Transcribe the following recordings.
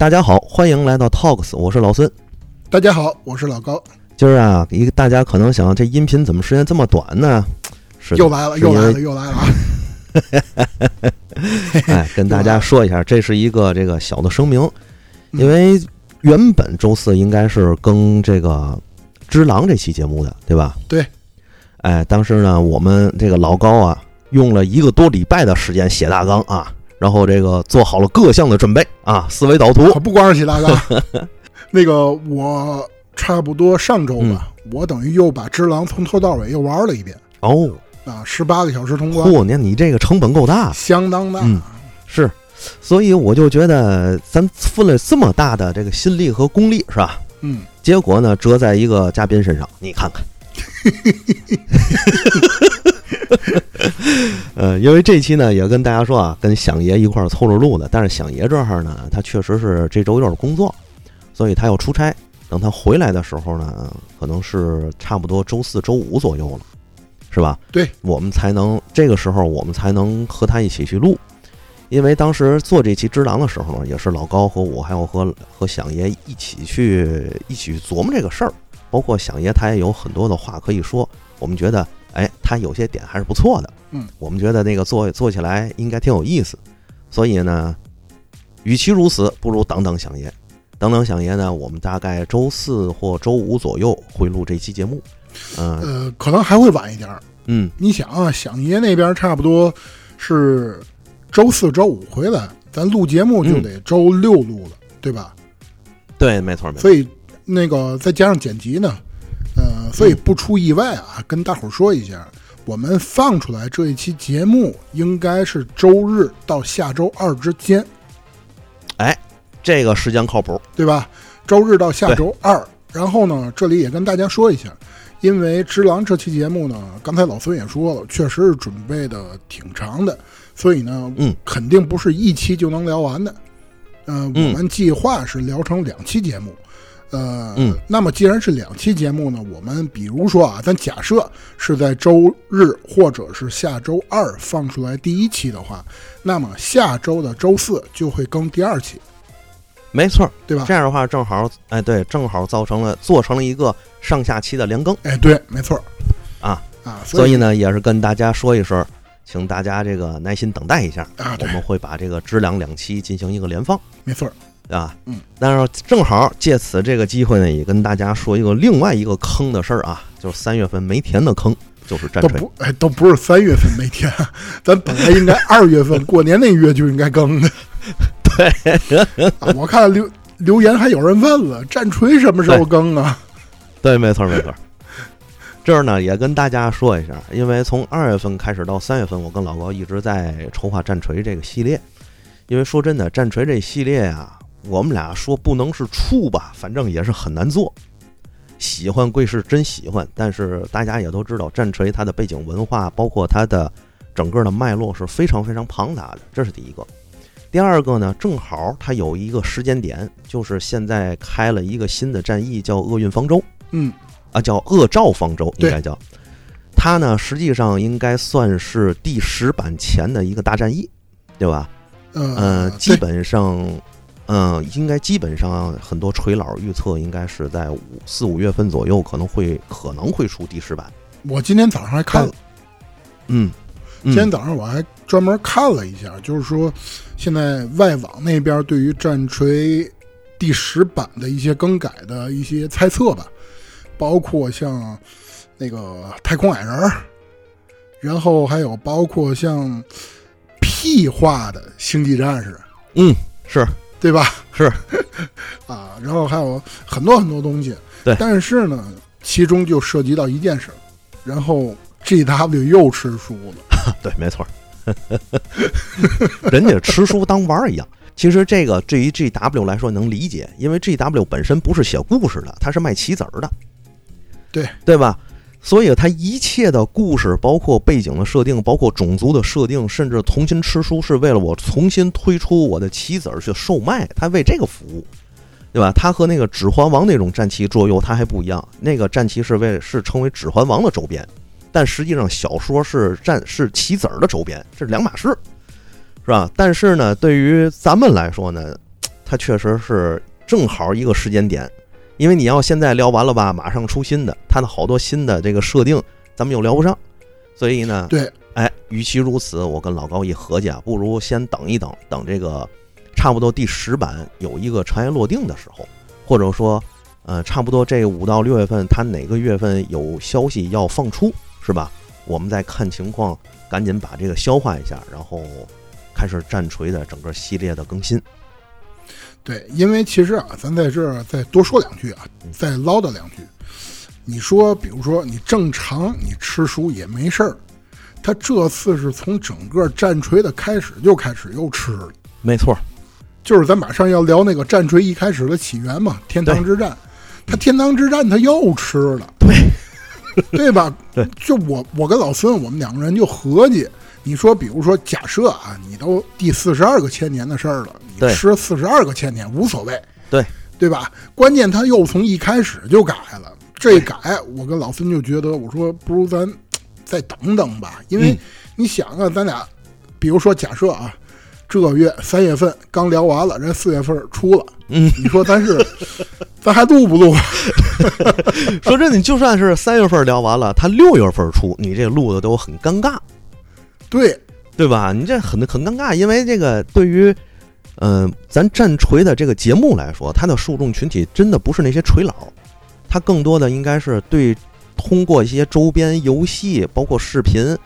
大家好，欢迎来到 Talks，我是老孙。大家好，我是老高。今儿啊，一个大家可能想，这音频怎么时间这么短呢？是又来了，又来了，又来了啊！哎，跟大家说一下，这是一个这个小的声明，因为原本周四应该是更这个《只狼》这期节目的，对吧？对。哎，当时呢，我们这个老高啊，用了一个多礼拜的时间写大纲啊，然后这个做好了各项的准备啊，思维导图。不光是写大哥，那个我差不多上周吧，我等于又把《只狼》从头到尾又玩了一遍。哦。啊，十八个小时通关。嚯，那你这个成本够大，相当大。嗯，是，所以我就觉得咱付了这么大的这个心力和功力，是吧？嗯。结果呢，折在一个嘉宾身上，你看看。呃，因为这期呢，也跟大家说啊，跟响爷一块儿凑着录的。但是响爷这儿呢，他确实是这周有点工作，所以他要出差。等他回来的时候呢，可能是差不多周四周五左右了。是吧？对，我们才能这个时候，我们才能和他一起去录。因为当时做这期《只狼》的时候呢，也是老高和我，还有和和响爷一起去一起去琢磨这个事儿。包括响爷他也有很多的话可以说。我们觉得，哎，他有些点还是不错的。嗯，我们觉得那个做做起来应该挺有意思。所以呢，与其如此，不如等等响爷。等等响爷呢，我们大概周四或周五左右会录这期节目。嗯，呃，可能还会晚一点儿。嗯，你想啊，响爷那边差不多是周四周五回来，咱录节目就得周六录了，对吧？对，没错，没错。所以那个再加上剪辑呢，呃，所以不出意外啊，跟大伙儿说一下，我们放出来这一期节目应该是周日到下周二之间。哎，这个时间靠谱，对吧？周日到下周二。然后呢，这里也跟大家说一下。因为《只狼》这期节目呢，刚才老孙也说了，确实是准备的挺长的，所以呢，嗯，肯定不是一期就能聊完的。呃，我们计划是聊成两期节目。呃，嗯，那么既然是两期节目呢，我们比如说啊，咱假设是在周日或者是下周二放出来第一期的话，那么下周的周四就会更第二期。没错，对吧？这样的话正好，哎，对，正好造成了做成了一个上下期的连更。哎，对，没错，啊啊，所以呢，也是跟大家说一声，请大家这个耐心等待一下啊，我们会把这个质量两期进行一个连放。没错，对吧？嗯，但是正好借此这个机会呢，也跟大家说一个另外一个坑的事儿啊，就是三月份没填的坑，就是战锤。不，哎，都不是三月份没填，咱本来应该二月份 过年那月就应该更的。对，我看留留言还有人问了，战锤什么时候更啊？对，没错没错。这儿呢也跟大家说一下，因为从二月份开始到三月份，我跟老高一直在筹划战锤这个系列。因为说真的，战锤这系列啊，我们俩说不能是处吧，反正也是很难做。喜欢归是真喜欢，但是大家也都知道，战锤它的背景文化，包括它的整个的脉络是非常非常庞大的，这是第一个。第二个呢，正好它有一个时间点，就是现在开了一个新的战役，叫厄运方舟。嗯，啊，叫恶兆方舟，应该叫。它呢，实际上应该算是第十版前的一个大战役，对吧？嗯，基本上，嗯，应该基本上很多锤佬预测，应该是在五四五月份左右，可能会可能会出第十版。我今天早上还看，嗯。今天早上我还专门看了一下，就是说，现在外网那边对于战锤第十版的一些更改的一些猜测吧，包括像那个太空矮人，然后还有包括像屁化的星际战士，嗯，是对吧？是 啊，然后还有很多很多东西，对，但是呢，其中就涉及到一件事，然后 G W 又吃书了。对，没错，人家吃书当玩儿一样。其实这个对于 G W 来说能理解，因为 G W 本身不是写故事的，他是卖棋子儿的，对对吧？所以它一切的故事，包括背景的设定，包括种族的设定，甚至重新吃书，是为了我重新推出我的棋子儿去售卖，它为这个服务，对吧？它和那个《指环王》那种战旗桌游它还不一样，那个战旗是为是称为《指环王》的周边。但实际上，小说是战是棋子儿的周边，这是两码事，是吧？但是呢，对于咱们来说呢，它确实是正好一个时间点，因为你要现在聊完了吧，马上出新的，它的好多新的这个设定咱们又聊不上，所以呢，对，哎，与其如此，我跟老高一合计啊，不如先等一等，等这个差不多第十版有一个尘埃落定的时候，或者说，呃，差不多这五到六月份，它哪个月份有消息要放出，是吧？我们再看情况，赶紧把这个消化一下，然后开始战锤的整个系列的更新。对，因为其实啊，咱在这儿再多说两句啊，再唠叨两句。你说，比如说你正常你吃书也没事儿，他这次是从整个战锤的开始就开始又吃了，没错，就是咱马上要聊那个战锤一开始的起源嘛，天堂之战，他天堂之战他又吃了，对，对吧？对，就我我跟老孙我们两个人就合计，你说比如说假设啊，你都第四十二个千年的事儿了，你对。吃四十二个千年无所谓，对。对吧？关键他又从一开始就改了，这改，我跟老孙就觉得，我说不如咱再等等吧，因为嗯。你想啊，咱俩比如说假设啊，这个月三月份刚聊完了，人四月份出了，嗯，你说咱是 咱还录不录？说真的，你就算是三月份聊完了，他六月份出，你这录的都很尴尬，对，对吧？你这很很尴尬，因为这个对于，嗯、咱战锤的这个节目来说，它的受众群体真的不是那些锤佬，它更多的应该是对通过一些周边游戏，包括视频，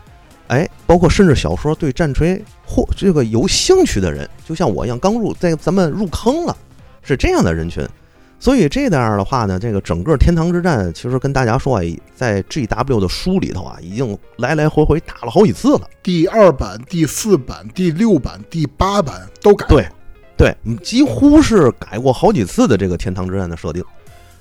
哎，包括甚至小说，对战锤或这个有兴趣的人，就像我一样，刚入在咱们入坑了，是这样的人群。所以这样的话呢，这个整个天堂之战，其实跟大家说啊，在 GW 的书里头啊，已经来来回回打了好几次了。第二版、第四版、第六版、第八版都改过对对，嗯几乎是改过好几次的这个天堂之战的设定，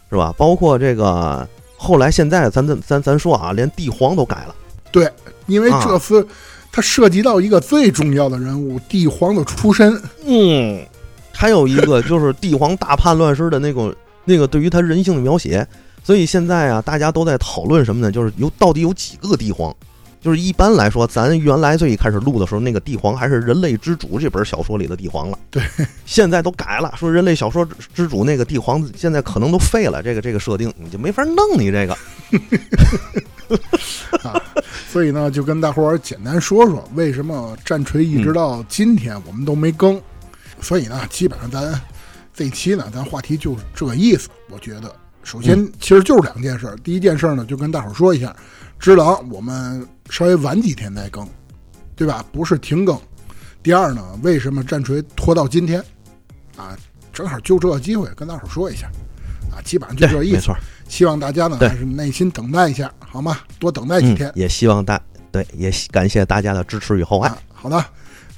是吧？包括这个后来现在咱咱咱咱说啊，连帝皇都改了。对，因为啊这次它涉及到一个最重要的人物帝皇的出身，嗯，还有一个就是帝皇大叛乱时的那种 那个对于他人性的描写，所以现在啊，大家都在讨论什么呢？就是有到底有几个帝皇？就是一般来说，咱原来最一开始录的时候，那个帝皇还是人类之主这本小说里的帝皇了。对，现在都改了，说人类小说之主那个帝皇现在可能都废了，这个这个设定你就没法弄你这个。啊，所以呢，就跟大伙儿简单说说为什么战锤一直到今天我们都没更。所以呢，基本上咱这一期呢，咱话题就是这个意思。我觉得，首先其实就是两件事儿。第一件事儿呢，就跟大伙儿说一下，《只狼》我们稍微晚几天再更，对吧？不是停更。第二呢，为什么战锤拖到今天？啊，正好就这个机会跟大伙儿说一下。啊，基本上就这对，意思。没错。希望大家呢还是耐心等待一下，好吗？多等待几天。嗯，也希望大对，也感谢大家的支持与厚爱。啊，好的，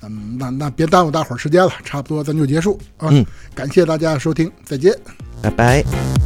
嗯，那那别耽误大伙儿时间了，差不多咱就结束啊。嗯，感谢大家的收听，再见。拜拜。